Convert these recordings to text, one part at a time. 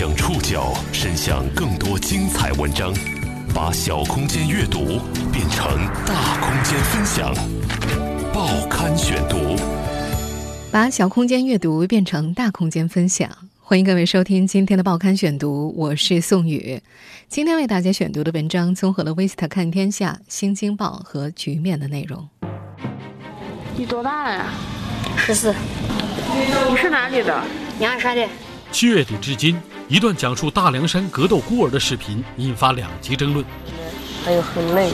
将触角伸向更多精彩文章，把小空间阅读变成大空间分享。报刊选读，把小空间阅读变成大空间分享。欢迎各位收听今天的报刊选读，我是宋宇。今天为大家选读的文章综合了《威斯特看天下》《新京报》和《局面》的内容。你多大了呀？十四。你是哪里的？阳山的。七月底至今，一段讲述大凉山格斗孤儿的视频引发两极争论。还有很累，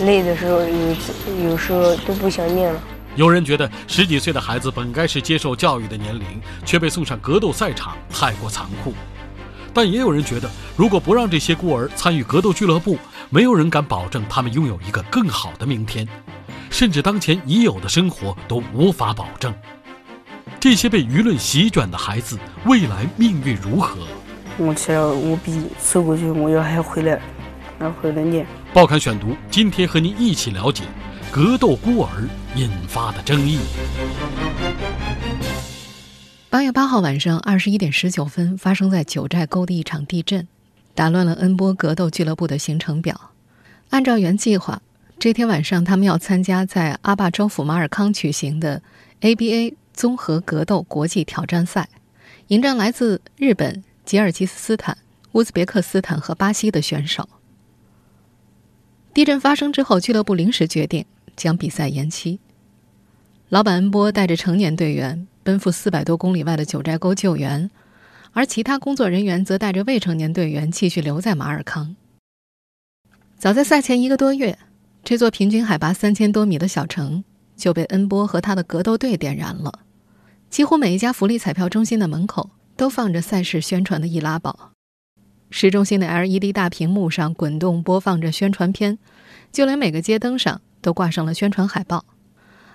累的时候有有时候都不想念了。有人觉得十几岁的孩子本该是接受教育的年龄，却被送上格斗赛场，太过残酷。但也有人觉得，如果不让这些孤儿参与格斗俱乐部，没有人敢保证他们拥有一个更好的明天，甚至当前已有的生活都无法保证。这些被舆论席卷的孩子，未来命运如何？我去了，我比走过去，我要还要回来，然后回来念。报刊选读，今天和您一起了解格斗孤儿引发的争议。八月八号晚上二十一点十九分，发生在九寨沟的一场地震，打乱了恩波格斗俱乐部的行程表。按照原计划，这天晚上他们要参加在阿坝州府马尔康举行的 ABA 综合格斗国际挑战赛，迎战来自日本、吉尔吉斯斯坦、乌兹别克斯坦和巴西的选手。地震发生之后，俱乐部临时决定将比赛延期。老板恩波带着成年队员。奔赴四百多公里外的九寨沟救援，而其他工作人员则带着未成年队员继续留在马尔康。早在赛前一个多月，这座平均海拔三千多米的小城就被恩波和他的格斗队点燃了。几乎每一家福利彩票中心的门口都放着赛事宣传的易拉宝，市中心的 LED 大屏幕上滚动播放着宣传片，就连每个街灯上都挂上了宣传海报。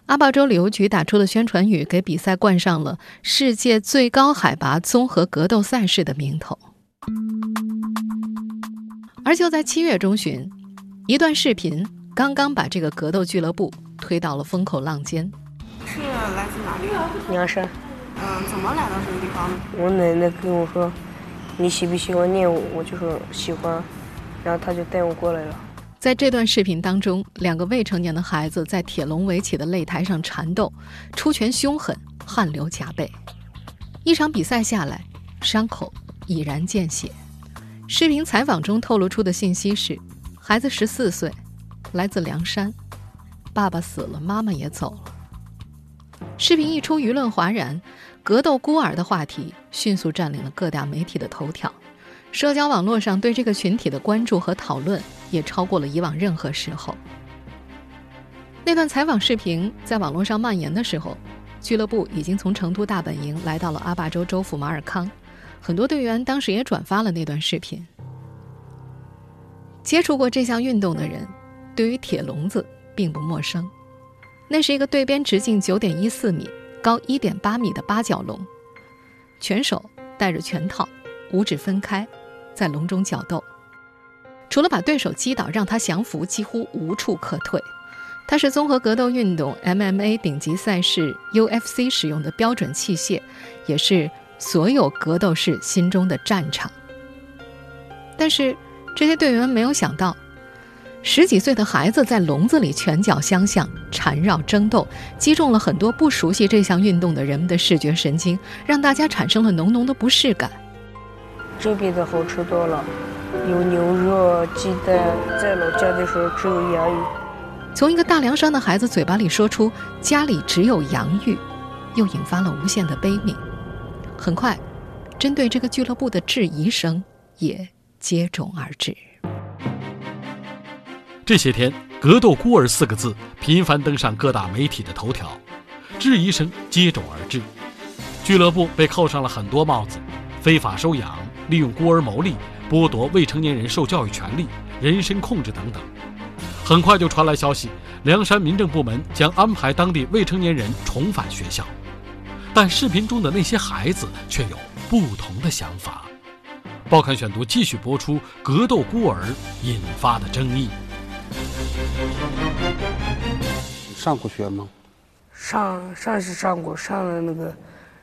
阿坝州旅游局打出的宣传语，给比赛冠上了“世界最高海拔综合格斗赛事”的名头。而就在七月中旬，一段视频刚刚把这个格斗俱乐部推到了风口浪尖。是来自哪里？阳山。嗯，怎么来到这个地方？我奶奶跟我说：“你喜不喜欢念我？”我就说喜欢，然后他就带我过来了。在这段视频当中，两个未成年的孩子在铁笼围起的擂台上缠斗，出拳凶狠，汗流浃背。一场比赛下来，伤口已然见血。视频采访中透露出的信息是：孩子十四岁，来自凉山，爸爸死了，妈妈也走了。视频一出，舆论哗然，格斗孤儿的话题迅速占领了各大媒体的头条。社交网络上对这个群体的关注和讨论也超过了以往任何时候。那段采访视频在网络上蔓延的时候，俱乐部已经从成都大本营来到了阿坝州州府马尔康，很多队员当时也转发了那段视频。接触过这项运动的人，对于铁笼子并不陌生，那是一个对边直径九点一四米、高一点八米的八角笼，拳手戴着拳套，五指分开。在笼中角斗，除了把对手击倒，让他降服，几乎无处可退。它是综合格斗运动 MMA 顶级赛事 UFC 使用的标准器械，也是所有格斗士心中的战场。但是这些队员没有想到，十几岁的孩子在笼子里拳脚相向、缠绕争斗，击中了很多不熟悉这项运动的人们的视觉神经，让大家产生了浓浓的不适感。这边的好吃多了，有牛肉、鸡蛋，在老家的时候只有洋芋。从一个大凉山的孩子嘴巴里说出家里只有洋芋，又引发了无限的悲悯。很快，针对这个俱乐部的质疑声也接踵而至。这些天，“格斗孤儿”四个字频繁登上各大媒体的头条，质疑声接踵而至，俱乐部被扣上了很多帽子：非法收养。利用孤儿牟利，剥夺未成年人受教育权利、人身控制等等。很快就传来消息，凉山民政部门将安排当地未成年人重返学校。但视频中的那些孩子却有不同的想法。报刊选读继续播出：格斗孤儿引发的争议。上过学吗？上上是上过，上了那个，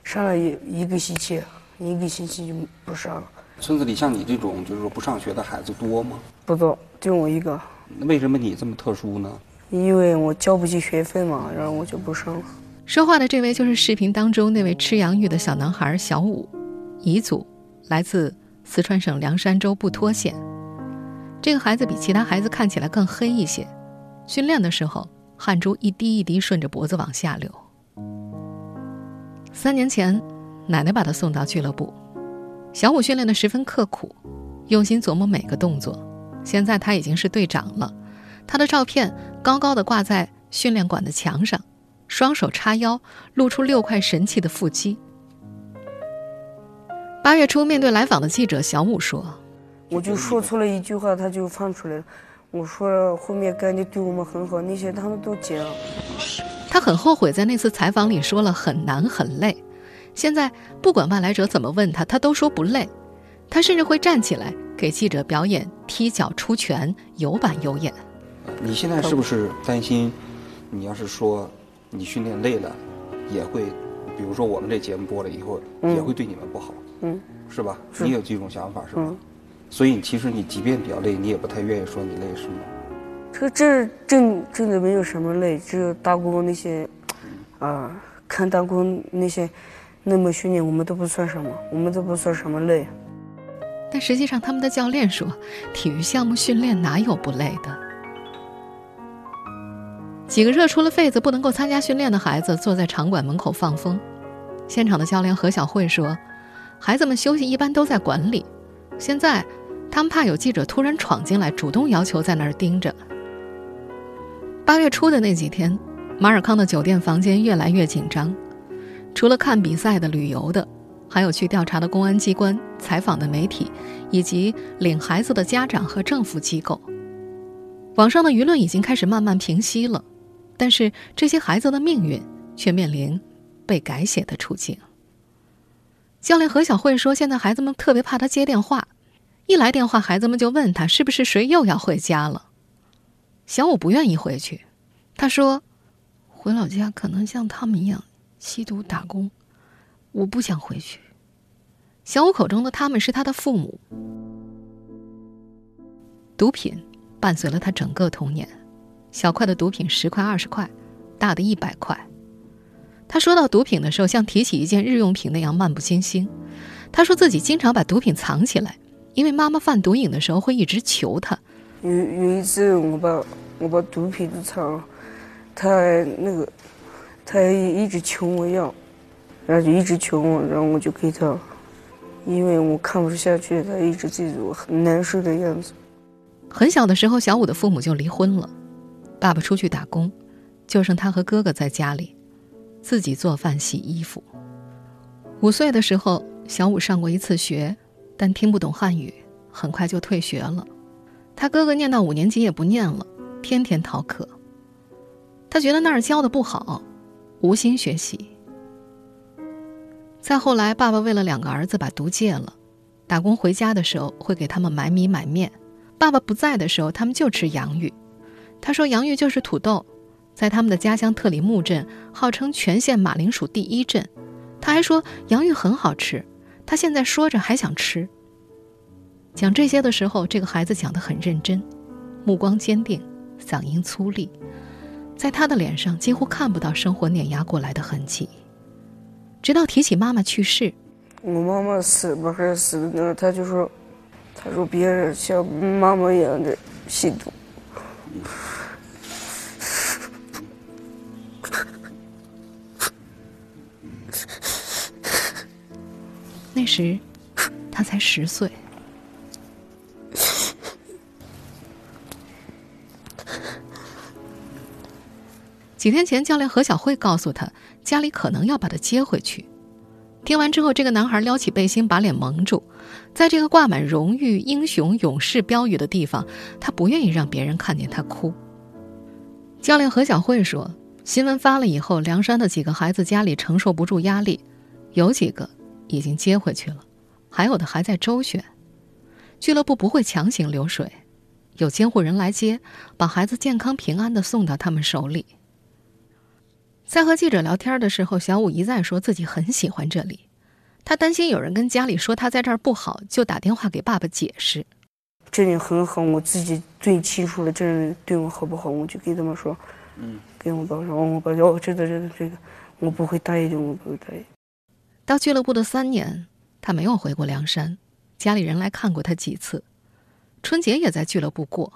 上了一一个星期。一个星期就不上了。村子里像你这种就是说不上学的孩子多吗？不多，就我一个。那为什么你这么特殊呢？因为我交不起学费嘛，然后我就不上了。说话的这位就是视频当中那位吃洋芋的小男孩小武，彝族，来自四川省凉山州布拖县。这个孩子比其他孩子看起来更黑一些，训练的时候汗珠一滴一滴顺着脖子往下流。三年前，奶奶把他送到俱乐部，小武训练的十分刻苦，用心琢磨每个动作。现在他已经是队长了，他的照片高高的挂在训练馆的墙上。双手叉腰，露出六块神奇的腹肌。八月初，面对来访的记者，小武说：“我就说出了一句话，他就放出来了。我说后面干的对我们很好，那些他们都结了。”他很后悔在那次采访里说了很难很累。现在不管外来者怎么问他，他都说不累。他甚至会站起来给记者表演踢脚出拳，有板有眼。你现在是不是担心？你要是说？你训练累了，也会，比如说我们这节目播了以后，也会对你们不好，嗯，是吧？你有这种想法是吧？所以其实你即便比较累，你也不太愿意说你累，是吗？这这真真的没有什么累，只有打工那些，啊，看打工那些那么训练，我们都不算什么，我们都不算什么累。但实际上，他们的教练说，体育项目训练哪有不累的？几个热出了痱子不能够参加训练的孩子坐在场馆门口放风。现场的教练何小慧说：“孩子们休息一般都在馆里，现在他们怕有记者突然闯进来，主动要求在那儿盯着。”八月初的那几天，马尔康的酒店房间越来越紧张，除了看比赛的、旅游的，还有去调查的公安机关、采访的媒体，以及领孩子的家长和政府机构。网上的舆论已经开始慢慢平息了。但是这些孩子的命运却面临被改写的处境。教练何小慧说：“现在孩子们特别怕他接电话，一来电话，孩子们就问他是不是谁又要回家了。”小五不愿意回去，他说：“回老家可能像他们一样吸毒打工，我不想回去。”小五口中的他们是他的父母。毒品伴随了他整个童年。小块的毒品十块二十块，大的一百块。他说到毒品的时候，像提起一件日用品那样漫不经心。他说自己经常把毒品藏起来，因为妈妈犯毒瘾的时候会一直求他。有有一次，我把我把毒品都藏了，他那个他一直求我要，然后就一直求我，然后我就给他，因为我看不下去，他一直记住我很难受的样子。很小的时候，小五的父母就离婚了。爸爸出去打工，就剩他和哥哥在家里，自己做饭、洗衣服。五岁的时候，小五上过一次学，但听不懂汉语，很快就退学了。他哥哥念到五年级也不念了，天天逃课。他觉得那儿教的不好，无心学习。再后来，爸爸为了两个儿子把毒戒了，打工回家的时候会给他们买米买面。爸爸不在的时候，他们就吃洋芋。他说：“洋芋就是土豆，在他们的家乡特里木镇，号称全县马铃薯第一镇。”他还说：“洋芋很好吃。”他现在说着还想吃。讲这些的时候，这个孩子讲得很认真，目光坚定，嗓音粗粝，在他的脸上几乎看不到生活碾压过来的痕迹。直到提起妈妈去世，我妈妈死不是死的，他就说：“他说别人像妈妈一样的吸毒。”那时，他才十岁。几天前，教练何小慧告诉他，家里可能要把他接回去。听完之后，这个男孩撩起背心，把脸蒙住，在这个挂满荣誉、英雄、勇士标语的地方，他不愿意让别人看见他哭。教练何小慧说：“新闻发了以后，梁山的几个孩子家里承受不住压力，有几个已经接回去了，还有的还在周旋。俱乐部不会强行流水，有监护人来接，把孩子健康平安的送到他们手里。”在和记者聊天的时候，小五一再说自己很喜欢这里，他担心有人跟家里说他在这儿不好，就打电话给爸爸解释。这里很好，我自己最清楚了。这人对我好不好，我就跟他们说。嗯，跟我爸说，我爸说，哦，这个这个这个，我不会答应的，我不会答应。到俱乐部的三年，他没有回过梁山，家里人来看过他几次，春节也在俱乐部过。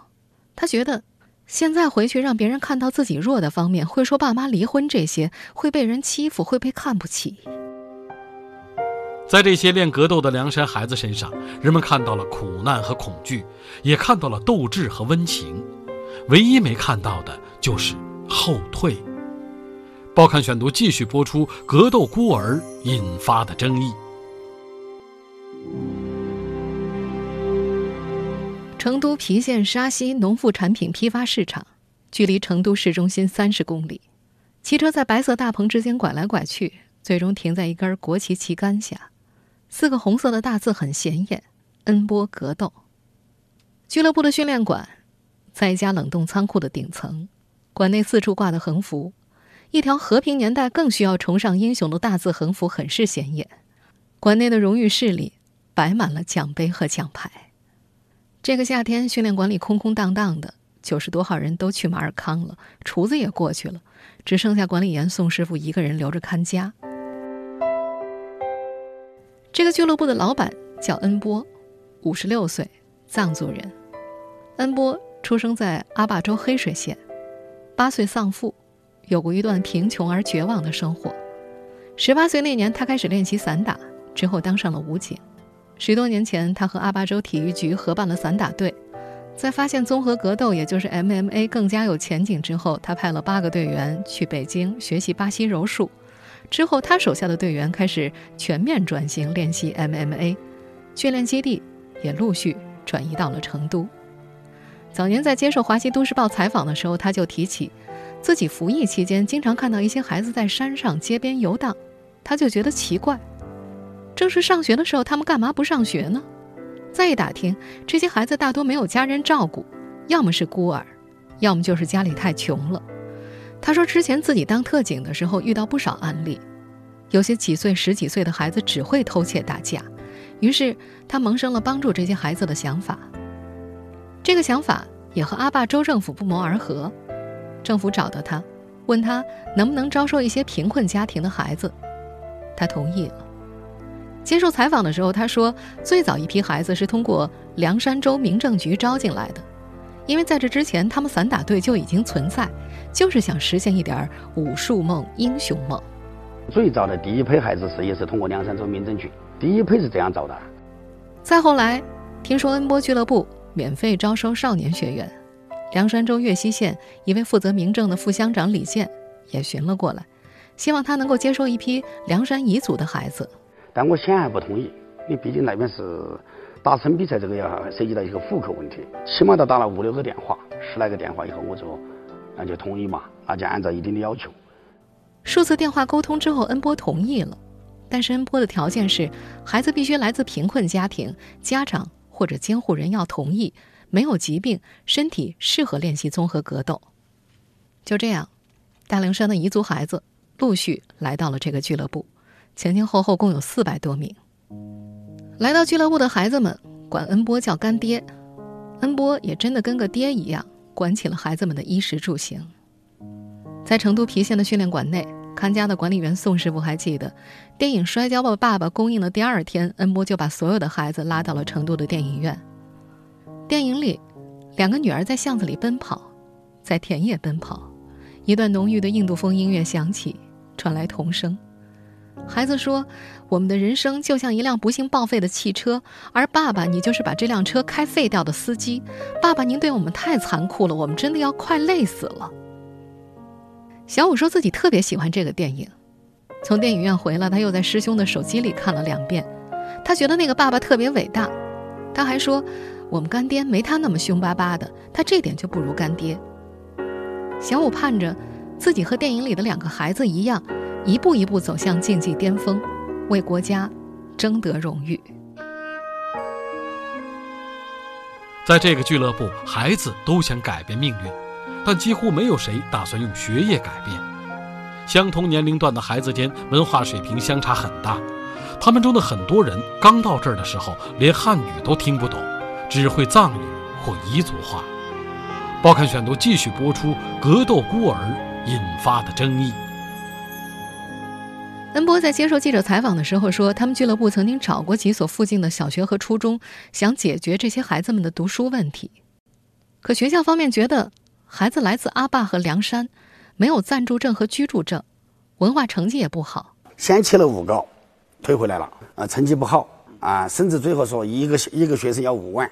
他觉得，现在回去让别人看到自己弱的方面，会说爸妈离婚这些，会被人欺负，会被看不起。在这些练格斗的梁山孩子身上，人们看到了苦难和恐惧，也看到了斗志和温情，唯一没看到的就是后退。报刊选读继续播出格斗孤儿引发的争议。成都郫县沙溪农副产品批发市场，距离成都市中心三十公里。汽车在白色大棚之间拐来拐去，最终停在一根国旗旗杆下。四个红色的大字很显眼：“恩波格斗俱乐部”的训练馆，在一家冷冻仓库的顶层。馆内四处挂的横幅，一条和平年代更需要崇尚英雄的大字横幅很是显眼。馆内的荣誉室里摆满了奖杯和奖牌。这个夏天，训练馆里空空荡荡的，九十多号人都去马尔康了，厨子也过去了，只剩下管理员宋师傅一个人留着看家。这个俱乐部的老板叫恩波，五十六岁，藏族人。恩波出生在阿坝州黑水县，八岁丧父，有过一段贫穷而绝望的生活。十八岁那年，他开始练习散打，之后当上了武警。十多年前，他和阿坝州体育局合办了散打队。在发现综合格斗，也就是 MMA 更加有前景之后，他派了八个队员去北京学习巴西柔术。之后，他手下的队员开始全面转型练习 MMA，训练基地也陆续转移到了成都。早年在接受《华西都市报》采访的时候，他就提起自己服役期间经常看到一些孩子在山上街边游荡，他就觉得奇怪。正是上学的时候，他们干嘛不上学呢？再一打听，这些孩子大多没有家人照顾，要么是孤儿，要么就是家里太穷了。他说：“之前自己当特警的时候遇到不少案例，有些几岁、十几岁的孩子只会偷窃打架，于是他萌生了帮助这些孩子的想法。这个想法也和阿坝州政府不谋而合，政府找到他，问他能不能招收一些贫困家庭的孩子，他同意了。接受采访的时候，他说：最早一批孩子是通过凉山州民政局招进来的。”因为在这之前，他们散打队就已经存在，就是想实现一点武术梦、英雄梦。最早的第一批孩子是也是通过凉山州民政局，第一批是这样找的。再后来，听说恩波俱乐部免费招收少年学员，凉山州岳西县一位负责民政的副乡长李健也寻了过来，希望他能够接收一批凉山彝族的孩子。但我显然不同意，因为毕竟那边是。打成比赛这个要涉及到一个户口问题，起码都打了五六个电话，十来个电话以后，我就那就同意嘛，那就按照一定的要求。数次电话沟通之后，恩波同意了，但是恩波的条件是孩子必须来自贫困家庭，家长或者监护人要同意，没有疾病，身体适合练习综合格斗。就这样，大凉山的彝族孩子陆续来到了这个俱乐部，前前后后共有四百多名。来到俱乐部的孩子们管恩波叫干爹，恩波也真的跟个爹一样，管起了孩子们的衣食住行。在成都郫县的训练馆内，看家的管理员宋师傅还记得，电影《摔跤吧，爸爸》公映的第二天，恩波就把所有的孩子拉到了成都的电影院。电影里，两个女儿在巷子里奔跑，在田野奔跑，一段浓郁的印度风音乐响起，传来童声。孩子说：“我们的人生就像一辆不幸报废的汽车，而爸爸，你就是把这辆车开废掉的司机。爸爸，您对我们太残酷了，我们真的要快累死了。”小五说自己特别喜欢这个电影，从电影院回来，他又在师兄的手机里看了两遍。他觉得那个爸爸特别伟大。他还说：“我们干爹没他那么凶巴巴的，他这点就不如干爹。”小五盼着自己和电影里的两个孩子一样。一步一步走向竞技巅峰，为国家争得荣誉。在这个俱乐部，孩子都想改变命运，但几乎没有谁打算用学业改变。相同年龄段的孩子间文化水平相差很大，他们中的很多人刚到这儿的时候，连汉语都听不懂，只会藏语或彝族话。报刊选读继续播出格斗孤儿引发的争议。恩波在接受记者采访的时候说，他们俱乐部曾经找过几所附近的小学和初中，想解决这些孩子们的读书问题。可学校方面觉得孩子来自阿坝和凉山，没有暂住证和居住证，文化成绩也不好。先起了诬告，退回来了。啊，成绩不好啊，甚至最后说一个一个学生要五万，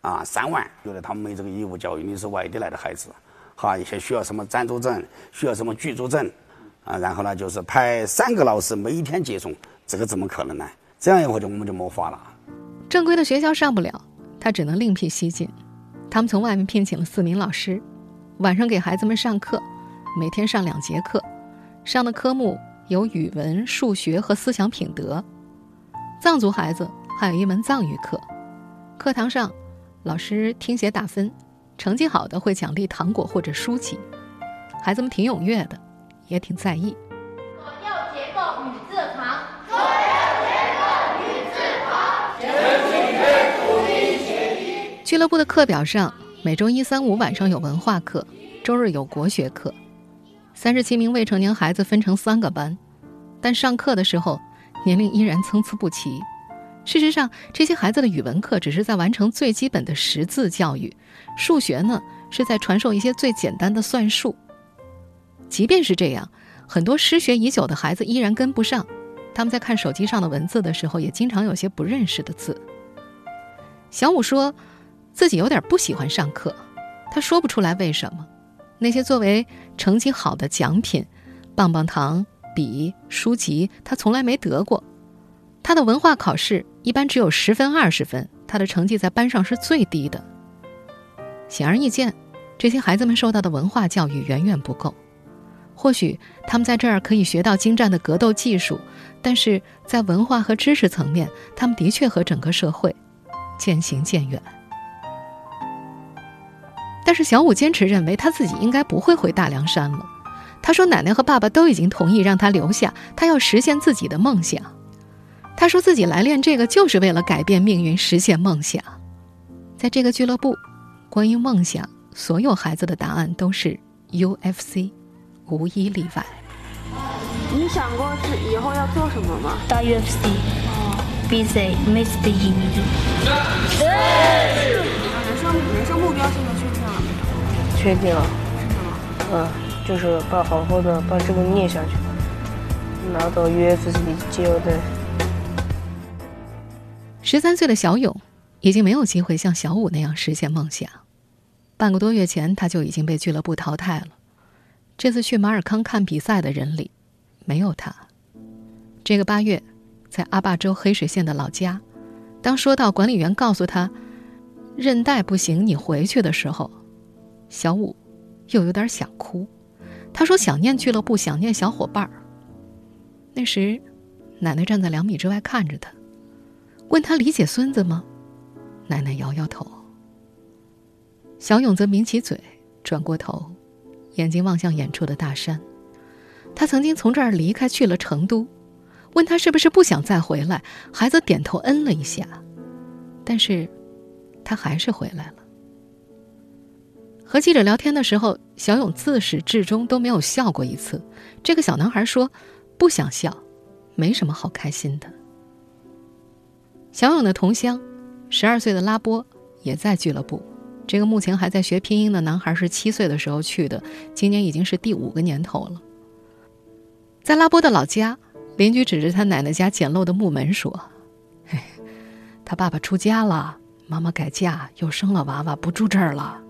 啊，三万，觉得他们没这个义务教育。你是外地来的孩子，哈，一些需要什么暂住证，需要什么居住证。啊，然后呢，就是派三个老师每一天接送，这个怎么可能呢？这样一会就我们就没法了。正规的学校上不了，他只能另辟蹊径。他们从外面聘请了四名老师，晚上给孩子们上课，每天上两节课，上的科目有语文、数学和思想品德。藏族孩子还有一门藏语课，课堂上，老师听写打分，成绩好的会奖励糖果或者书籍。孩子们挺踊跃的。也挺在意。左右结构与字旁，左右结构与字旁，全体阅读理解俱乐部的课表上，每周一、三、五晚上有文化课，周日有国学课。三十七名未成年孩子分成三个班，但上课的时候年龄依然参差不齐。事实上，这些孩子的语文课只是在完成最基本的识字教育，数学呢是在传授一些最简单的算术。即便是这样，很多失学已久的孩子依然跟不上。他们在看手机上的文字的时候，也经常有些不认识的字。小五说，自己有点不喜欢上课，他说不出来为什么。那些作为成绩好的奖品，棒棒糖、笔、书籍，他从来没得过。他的文化考试一般只有十分、二十分，他的成绩在班上是最低的。显而易见，这些孩子们受到的文化教育远远不够。或许他们在这儿可以学到精湛的格斗技术，但是在文化和知识层面，他们的确和整个社会渐行渐远。但是小五坚持认为他自己应该不会回大凉山了。他说：“奶奶和爸爸都已经同意让他留下，他要实现自己的梦想。”他说自己来练这个就是为了改变命运，实现梦想。在这个俱乐部，关于梦想，所有孩子的答案都是 UFC。无一例外。你想过是以后要做什么吗？打 UFC，哦 Mr. 英语。对。人生人生目标现在确定了没有？确定了。是什么？嗯，就是把好好的把这个念下去，拿到 UFC 的金腰带。十三岁的小勇已经没有机会像小五那样实现梦想。半个多月前，他就已经被俱乐部淘汰了。这次去马尔康看比赛的人里，没有他。这个八月，在阿坝州黑水县的老家，当说到管理员告诉他韧带不行，你回去的时候，小五又有点想哭。他说想念俱乐部，想念小伙伴儿。那时，奶奶站在两米之外看着他，问他理解孙子吗？奶奶摇摇头。小勇则抿起嘴，转过头。眼睛望向远处的大山，他曾经从这儿离开去了成都，问他是不是不想再回来，孩子点头嗯了一下，但是，他还是回来了。和记者聊天的时候，小勇自始至终都没有笑过一次。这个小男孩说：“不想笑，没什么好开心的。”小勇的同乡，十二岁的拉波也在俱乐部。这个目前还在学拼音的男孩是七岁的时候去的，今年已经是第五个年头了。在拉波的老家，邻居指着他奶奶家简陋的木门说：“嘿，他爸爸出家了，妈妈改嫁又生了娃娃，不住这儿了。”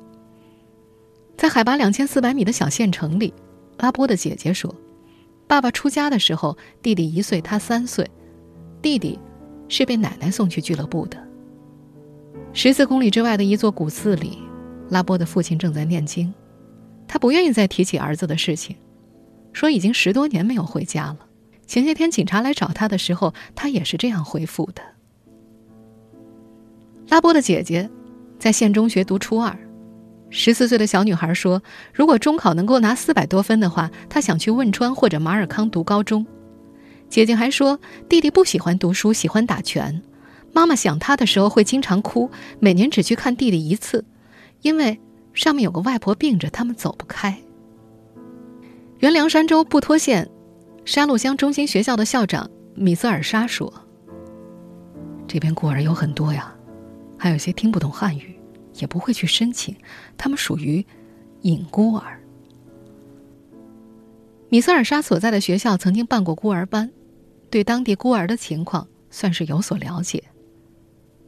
在海拔两千四百米的小县城里，拉波的姐姐说：“爸爸出家的时候，弟弟一岁，他三岁，弟弟是被奶奶送去俱乐部的。”十四公里之外的一座古寺里，拉波的父亲正在念经。他不愿意再提起儿子的事情，说已经十多年没有回家了。前些天警察来找他的时候，他也是这样回复的。拉波的姐姐在县中学读初二，十四岁的小女孩说：“如果中考能够拿四百多分的话，她想去汶川或者马尔康读高中。”姐姐还说，弟弟不喜欢读书，喜欢打拳。妈妈想他的时候会经常哭，每年只去看弟弟一次，因为上面有个外婆病着，他们走不开。原凉山州布拖县沙鹿乡中心学校的校长米瑟尔莎说：“这边孤儿有很多呀，还有些听不懂汉语，也不会去申请，他们属于隐孤儿。”米瑟尔莎所在的学校曾经办过孤儿班，对当地孤儿的情况算是有所了解。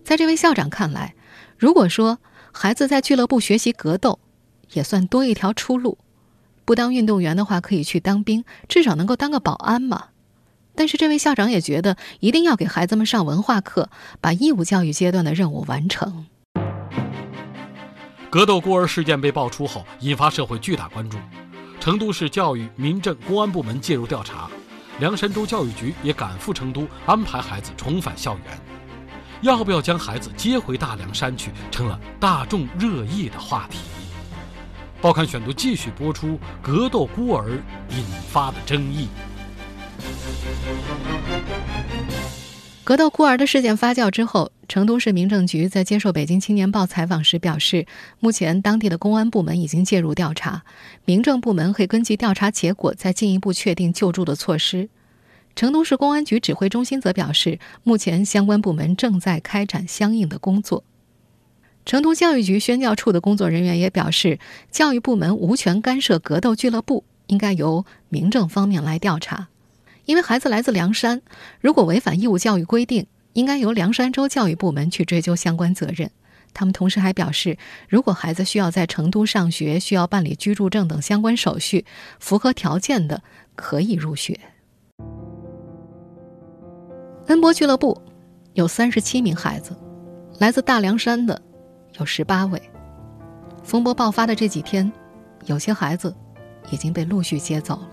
在这位校长看来，如果说孩子在俱乐部学习格斗，也算多一条出路。不当运动员的话，可以去当兵，至少能够当个保安嘛。但是这位校长也觉得，一定要给孩子们上文化课，把义务教育阶段的任务完成。格斗孤儿事件被爆出后，引发社会巨大关注。成都市教育、民政、公安部门介入调查，凉山州教育局也赶赴成都，安排孩子重返校园。要不要将孩子接回大凉山去，成了大众热议的话题。报刊选读继续播出格斗孤儿引发的争议。格斗孤儿的事件发酵之后，成都市民政局在接受《北京青年报》采访时表示，目前当地的公安部门已经介入调查，民政部门会根据调查结果再进一步确定救助的措施。成都市公安局指挥中心则表示，目前相关部门正在开展相应的工作。成都教育局宣教处的工作人员也表示，教育部门无权干涉格斗俱乐部，应该由民政方面来调查。因为孩子来自凉山，如果违反义务教育规定，应该由凉山州教育部门去追究相关责任。他们同时还表示，如果孩子需要在成都上学，需要办理居住证等相关手续，符合条件的可以入学。恩博俱乐部有三十七名孩子，来自大凉山的有十八位。风波爆发的这几天，有些孩子已经被陆续接走了。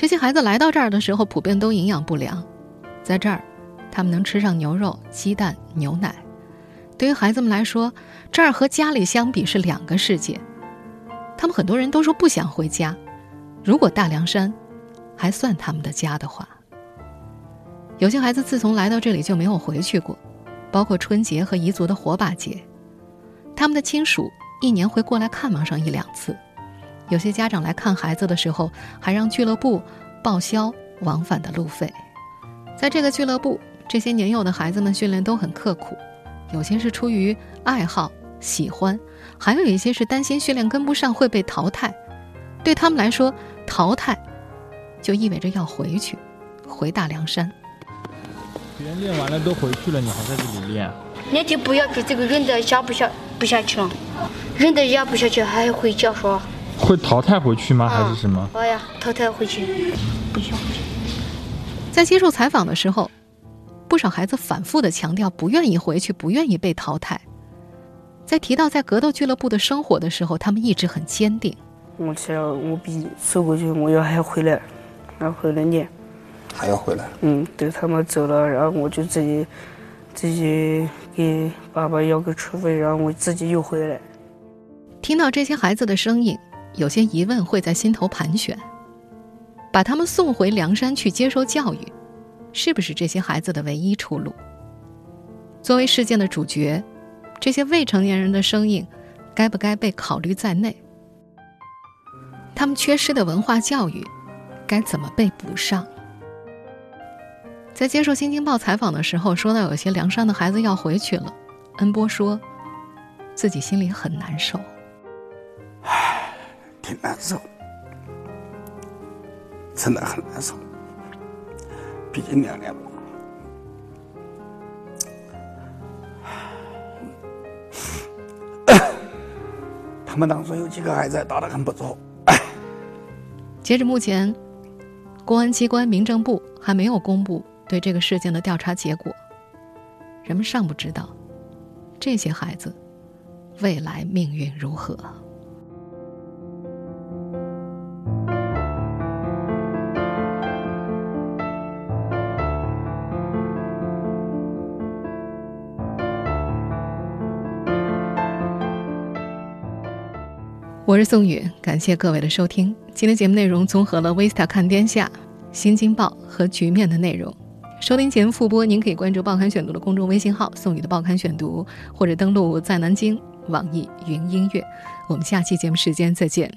这些孩子来到这儿的时候，普遍都营养不良，在这儿，他们能吃上牛肉、鸡蛋、牛奶。对于孩子们来说，这儿和家里相比是两个世界。他们很多人都说不想回家，如果大凉山还算他们的家的话。有些孩子自从来到这里就没有回去过，包括春节和彝族的火把节，他们的亲属一年会过来看望上一两次。有些家长来看孩子的时候，还让俱乐部报销往返的路费。在这个俱乐部，这些年幼的孩子们训练都很刻苦，有些是出于爱好、喜欢，还有一些是担心训练跟不上会被淘汰。对他们来说，淘汰就意味着要回去，回大凉山。别人练完了都回去了，你还在这里练？那就不要给这个忍的下不下不下去了，忍的压不下去还要回家说。会淘汰回去吗？还是什么？好呀，淘汰回去，不行回去。在接受采访的时候，不少孩子反复的强调不愿意回去，不愿意被淘汰。在提到在格斗俱乐部的生活的时候，他们一直很坚定。我只要我比走过去，我要还要回来，要回来念。还要回来？嗯，等他们走了，然后我就自己自己给爸爸要个车费，然后我自己又回来。听到这些孩子的声音，有些疑问会在心头盘旋：把他们送回梁山去接受教育，是不是这些孩子的唯一出路？作为事件的主角，这些未成年人的声音，该不该被考虑在内？他们缺失的文化教育，该怎么被补上？在接受《新京报》采访的时候，说到有些梁山的孩子要回去了，恩波说自己心里很难受，唉，很难受，真的很难受。毕竟两年了，他们当中有几个孩子打得很不错。截至目前，公安机关、民政部还没有公布。对这个事件的调查结果，人们尚不知道这些孩子未来命运如何。我是宋宇，感谢各位的收听。今天节目内容综合了《Vista 看天下》。新京报和局面的内容。收听前复播，您可以关注“报刊选读”的公众微信号，宋宇的报刊选读，或者登录在南京网易云音乐。我们下期节目时间再见。